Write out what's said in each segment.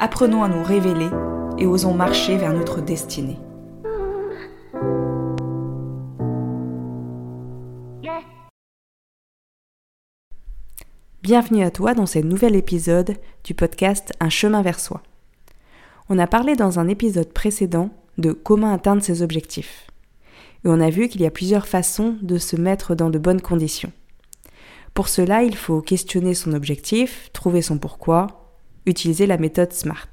apprenons à nous révéler et osons marcher vers notre destinée. Bienvenue à toi dans ce nouvel épisode du podcast Un chemin vers soi. On a parlé dans un épisode précédent de comment atteindre ses objectifs. Et on a vu qu'il y a plusieurs façons de se mettre dans de bonnes conditions. Pour cela, il faut questionner son objectif, trouver son pourquoi, utiliser la méthode SMART.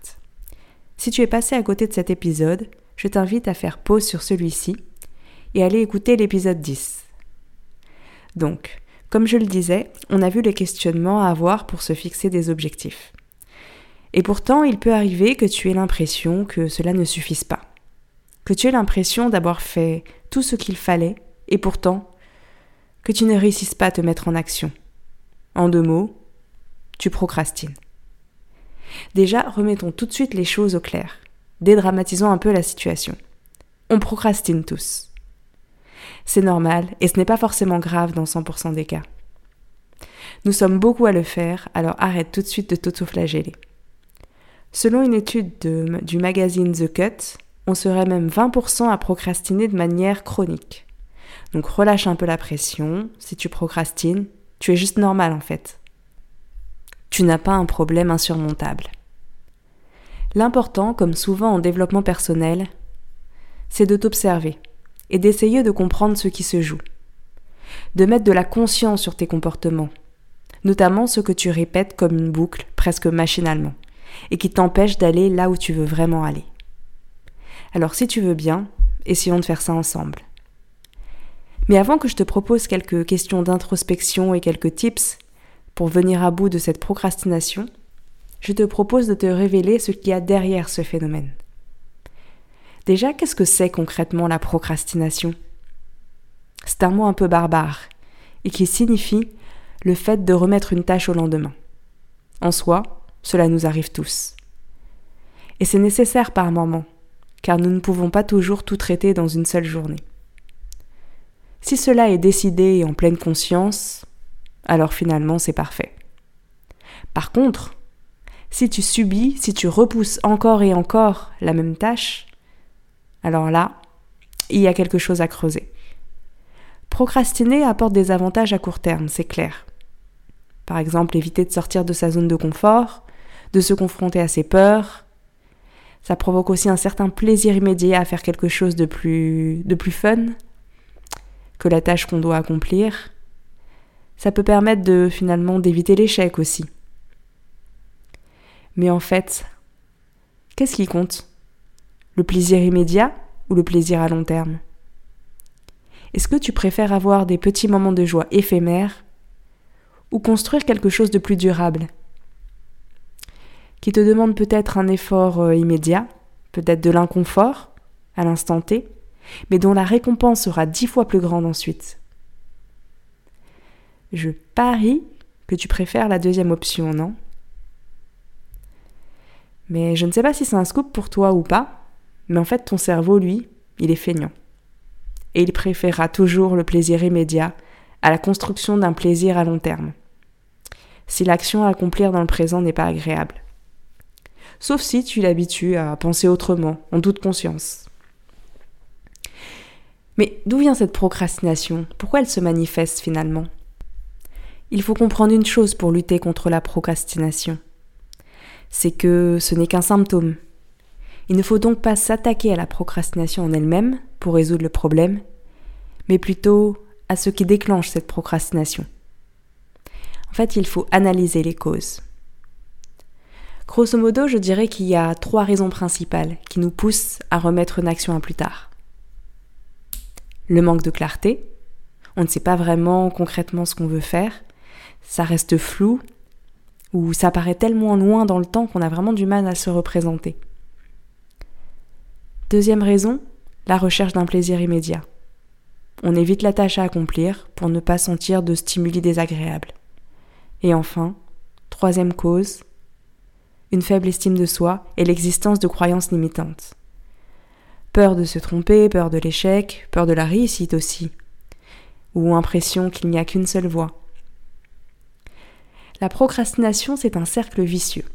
Si tu es passé à côté de cet épisode, je t'invite à faire pause sur celui-ci et aller écouter l'épisode 10. Donc, comme je le disais, on a vu les questionnements à avoir pour se fixer des objectifs. Et pourtant, il peut arriver que tu aies l'impression que cela ne suffise pas. Que tu aies l'impression d'avoir fait tout ce qu'il fallait et pourtant que tu ne réussisses pas à te mettre en action. En deux mots, tu procrastines. Déjà, remettons tout de suite les choses au clair. Dédramatisons un peu la situation. On procrastine tous. C'est normal et ce n'est pas forcément grave dans 100% des cas. Nous sommes beaucoup à le faire, alors arrête tout de suite de t'autoflageller. Selon une étude du magazine The Cut, on serait même 20% à procrastiner de manière chronique. Donc relâche un peu la pression, si tu procrastines, tu es juste normal en fait tu n'as pas un problème insurmontable. L'important, comme souvent en développement personnel, c'est de t'observer et d'essayer de comprendre ce qui se joue, de mettre de la conscience sur tes comportements, notamment ce que tu répètes comme une boucle presque machinalement, et qui t'empêche d'aller là où tu veux vraiment aller. Alors si tu veux bien, essayons de faire ça ensemble. Mais avant que je te propose quelques questions d'introspection et quelques tips pour venir à bout de cette procrastination, je te propose de te révéler ce qu'il y a derrière ce phénomène. Déjà, qu'est-ce que c'est concrètement la procrastination? C'est un mot un peu barbare et qui signifie le fait de remettre une tâche au lendemain. En soi, cela nous arrive tous. Et c'est nécessaire par moment, car nous ne pouvons pas toujours tout traiter dans une seule journée. Si cela est décidé et en pleine conscience, alors finalement c'est parfait. Par contre, si tu subis, si tu repousses encore et encore la même tâche, alors là, il y a quelque chose à creuser. Procrastiner apporte des avantages à court terme, c'est clair. Par exemple, éviter de sortir de sa zone de confort, de se confronter à ses peurs. Ça provoque aussi un certain plaisir immédiat à faire quelque chose de plus, de plus fun que la tâche qu'on doit accomplir ça peut permettre de finalement d'éviter l'échec aussi. Mais en fait, qu'est-ce qui compte? Le plaisir immédiat ou le plaisir à long terme? Est-ce que tu préfères avoir des petits moments de joie éphémères ou construire quelque chose de plus durable? Qui te demande peut-être un effort euh, immédiat, peut-être de l'inconfort à l'instant T, mais dont la récompense sera dix fois plus grande ensuite je parie que tu préfères la deuxième option, non? Mais je ne sais pas si c'est un scoop pour toi ou pas, mais en fait ton cerveau, lui, il est feignant. Et il préférera toujours le plaisir immédiat à la construction d'un plaisir à long terme. Si l'action à accomplir dans le présent n'est pas agréable. Sauf si tu l'habitues à penser autrement, en toute conscience. Mais d'où vient cette procrastination? Pourquoi elle se manifeste finalement? Il faut comprendre une chose pour lutter contre la procrastination. C'est que ce n'est qu'un symptôme. Il ne faut donc pas s'attaquer à la procrastination en elle-même pour résoudre le problème, mais plutôt à ce qui déclenche cette procrastination. En fait, il faut analyser les causes. Grosso modo, je dirais qu'il y a trois raisons principales qui nous poussent à remettre une action à plus tard. Le manque de clarté, on ne sait pas vraiment concrètement ce qu'on veut faire, ça reste flou, ou ça paraît tellement loin dans le temps qu'on a vraiment du mal à se représenter. Deuxième raison, la recherche d'un plaisir immédiat. On évite la tâche à accomplir pour ne pas sentir de stimuli désagréables. Et enfin, troisième cause, une faible estime de soi et l'existence de croyances limitantes. Peur de se tromper, peur de l'échec, peur de la réussite aussi, ou impression qu'il n'y a qu'une seule voie. La procrastination, c'est un cercle vicieux.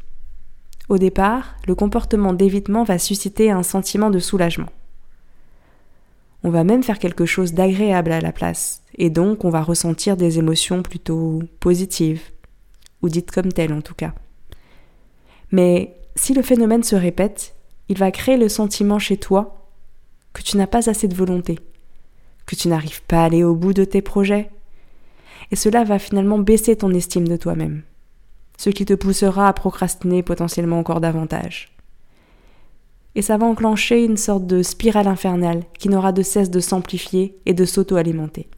Au départ, le comportement d'évitement va susciter un sentiment de soulagement. On va même faire quelque chose d'agréable à la place, et donc on va ressentir des émotions plutôt positives, ou dites comme telles en tout cas. Mais si le phénomène se répète, il va créer le sentiment chez toi que tu n'as pas assez de volonté, que tu n'arrives pas à aller au bout de tes projets, et cela va finalement baisser ton estime de toi-même, ce qui te poussera à procrastiner potentiellement encore davantage. Et ça va enclencher une sorte de spirale infernale qui n'aura de cesse de s'amplifier et de s'auto-alimenter.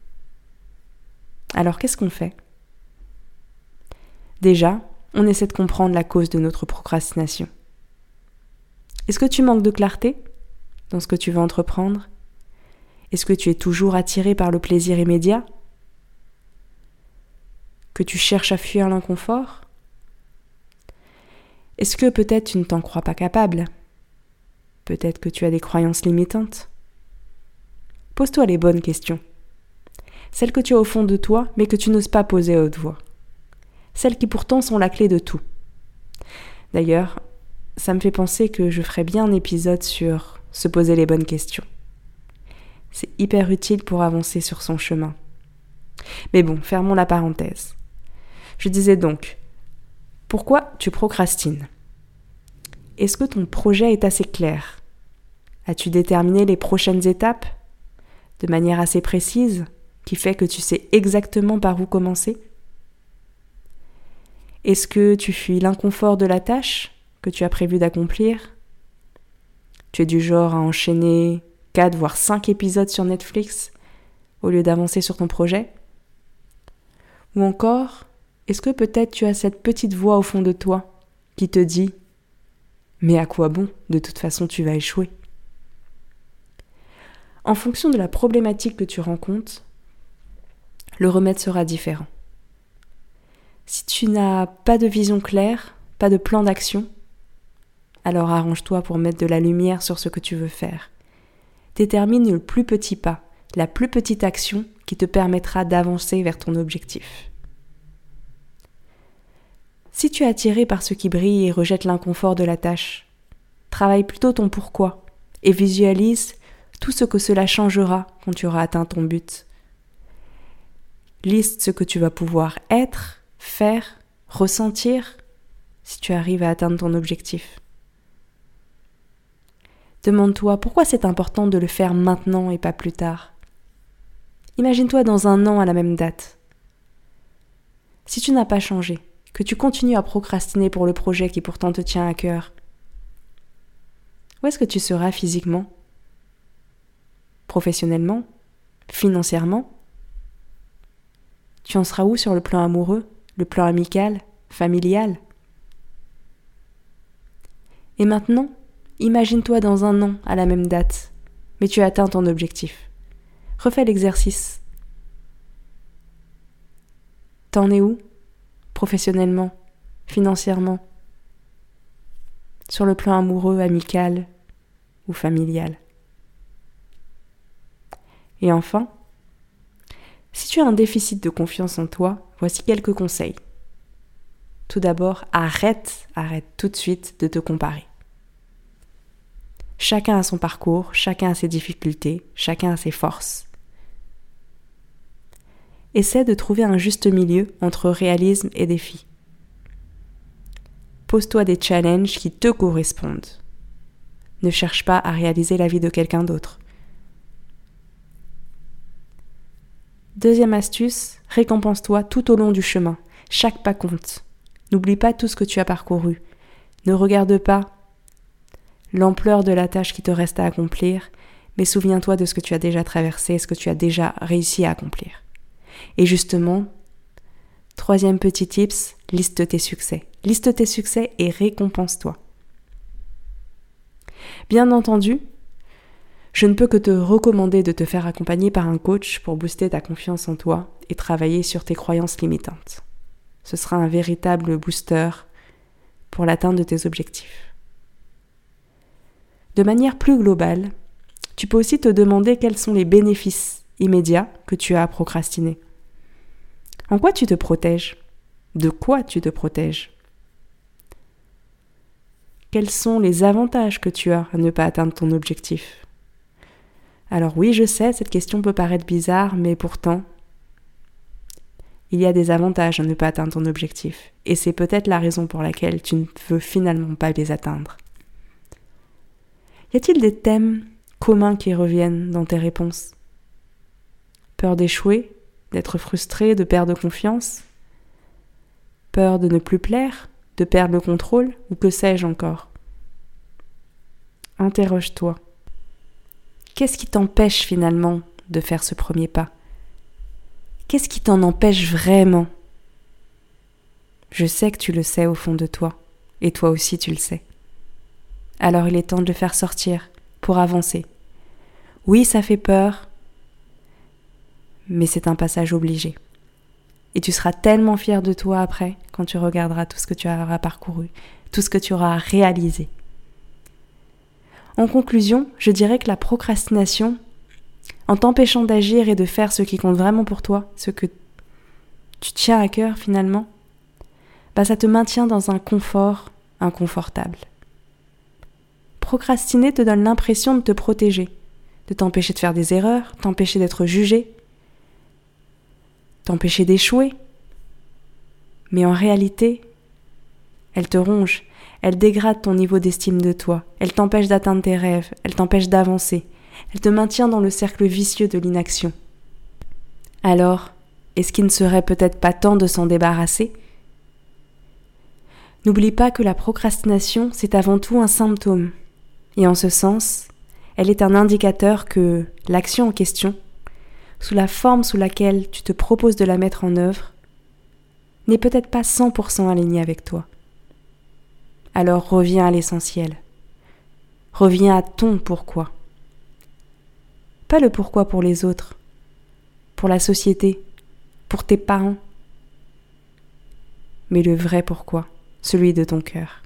Alors qu'est-ce qu'on fait? Déjà, on essaie de comprendre la cause de notre procrastination. Est-ce que tu manques de clarté dans ce que tu veux entreprendre? Est-ce que tu es toujours attiré par le plaisir immédiat? Que tu cherches à fuir l'inconfort? Est-ce que peut-être tu ne t'en crois pas capable? Peut-être que tu as des croyances limitantes? Pose-toi les bonnes questions. Celles que tu as au fond de toi, mais que tu n'oses pas poser à haute voix. Celles qui pourtant sont la clé de tout. D'ailleurs, ça me fait penser que je ferais bien un épisode sur se poser les bonnes questions. C'est hyper utile pour avancer sur son chemin. Mais bon, fermons la parenthèse. Je disais donc, pourquoi tu procrastines? Est-ce que ton projet est assez clair? As-tu déterminé les prochaines étapes? De manière assez précise qui fait que tu sais exactement par où commencer? Est-ce que tu fuis l'inconfort de la tâche que tu as prévu d'accomplir? Tu es du genre à enchaîner 4 voire 5 épisodes sur Netflix au lieu d'avancer sur ton projet? Ou encore, est-ce que peut-être tu as cette petite voix au fond de toi qui te dit mais à quoi bon De toute façon, tu vas échouer? En fonction de la problématique que tu rencontres, le remède sera différent. Si tu n'as pas de vision claire, pas de plan d'action, alors arrange-toi pour mettre de la lumière sur ce que tu veux faire. Détermine le plus petit pas, la plus petite action qui te permettra d'avancer vers ton objectif. Si tu es attiré par ce qui brille et rejette l'inconfort de la tâche, travaille plutôt ton pourquoi et visualise tout ce que cela changera quand tu auras atteint ton but. Liste ce que tu vas pouvoir être, faire, ressentir si tu arrives à atteindre ton objectif. Demande-toi pourquoi c'est important de le faire maintenant et pas plus tard. Imagine-toi dans un an à la même date. Si tu n'as pas changé, que tu continues à procrastiner pour le projet qui pourtant te tient à cœur, où est-ce que tu seras physiquement? Professionnellement? Financièrement? Tu en seras où sur le plan amoureux, le plan amical, familial? Et maintenant, imagine-toi dans un an à la même date, mais tu as atteint ton objectif. Refais l'exercice. T'en es où? Professionnellement, financièrement, sur le plan amoureux, amical ou familial. Et enfin, si tu as un déficit de confiance en toi, voici quelques conseils. Tout d'abord, arrête, arrête tout de suite de te comparer. Chacun a son parcours, chacun a ses difficultés, chacun a ses forces essaie de trouver un juste milieu entre réalisme et défi. Pose-toi des challenges qui te correspondent. Ne cherche pas à réaliser la vie de quelqu'un d'autre. Deuxième astuce, récompense-toi tout au long du chemin. Chaque pas compte. N'oublie pas tout ce que tu as parcouru. Ne regarde pas l'ampleur de la tâche qui te reste à accomplir, mais souviens-toi de ce que tu as déjà traversé, ce que tu as déjà réussi à accomplir. Et justement, troisième petit tips, liste tes succès. Liste tes succès et récompense-toi. Bien entendu, Je ne peux que te recommander de te faire accompagner par un coach pour booster ta confiance en toi et travailler sur tes croyances limitantes. Ce sera un véritable booster pour l'atteinte de tes objectifs. De manière plus globale, tu peux aussi te demander quels sont les bénéfices immédiats que tu as à procrastiner. En quoi tu te protèges? De quoi tu te protèges? Quels sont les avantages que tu as à ne pas atteindre ton objectif? Alors oui, je sais, cette question peut paraître bizarre, mais pourtant, il y a des avantages à ne pas atteindre ton objectif, et c'est peut-être la raison pour laquelle tu ne veux finalement pas les atteindre. Y a-t-il des thèmes communs qui reviennent dans tes réponses? Peur d'échouer? D'être frustré, de perdre confiance, peur de ne plus plaire, de perdre le contrôle, ou que sais-je encore. Interroge-toi. Qu'est-ce qui t'empêche finalement de faire ce premier pas? Qu'est-ce qui t'en empêche vraiment? Je sais que tu le sais au fond de toi, et toi aussi tu le sais. Alors il est temps de le faire sortir pour avancer. Oui, ça fait peur, mais c'est un passage obligé. Et tu seras tellement fier de toi après quand tu regarderas tout ce que tu auras parcouru, tout ce que tu auras réalisé. En conclusion, je dirais que la procrastination, en t'empêchant d'agir et de faire ce qui compte vraiment pour toi, ce que tu tiens à cœur finalement, bah ça te maintient dans un confort inconfortable. Procrastiner te donne l'impression de te protéger, de t'empêcher de faire des erreurs, t'empêcher d'être jugé, t'empêcher d'échouer. Mais en réalité, elle te ronge, elle dégrade ton niveau d'estime de toi, elle t'empêche d'atteindre tes rêves, elle t'empêche d'avancer, elle te maintient dans le cercle vicieux de l'inaction. Alors, est-ce qu'il ne serait peut-être pas temps de s'en débarrasser? N'oublie pas que la procrastination, c'est avant tout un symptôme. Et en ce sens, elle est un indicateur que l'action en question sous la forme sous laquelle tu te proposes de la mettre en œuvre, n'est peut-être pas 100% alignée avec toi. Alors reviens à l'essentiel. Reviens à ton pourquoi. Pas le pourquoi pour les autres, pour la société, pour tes parents, mais le vrai pourquoi, celui de ton cœur.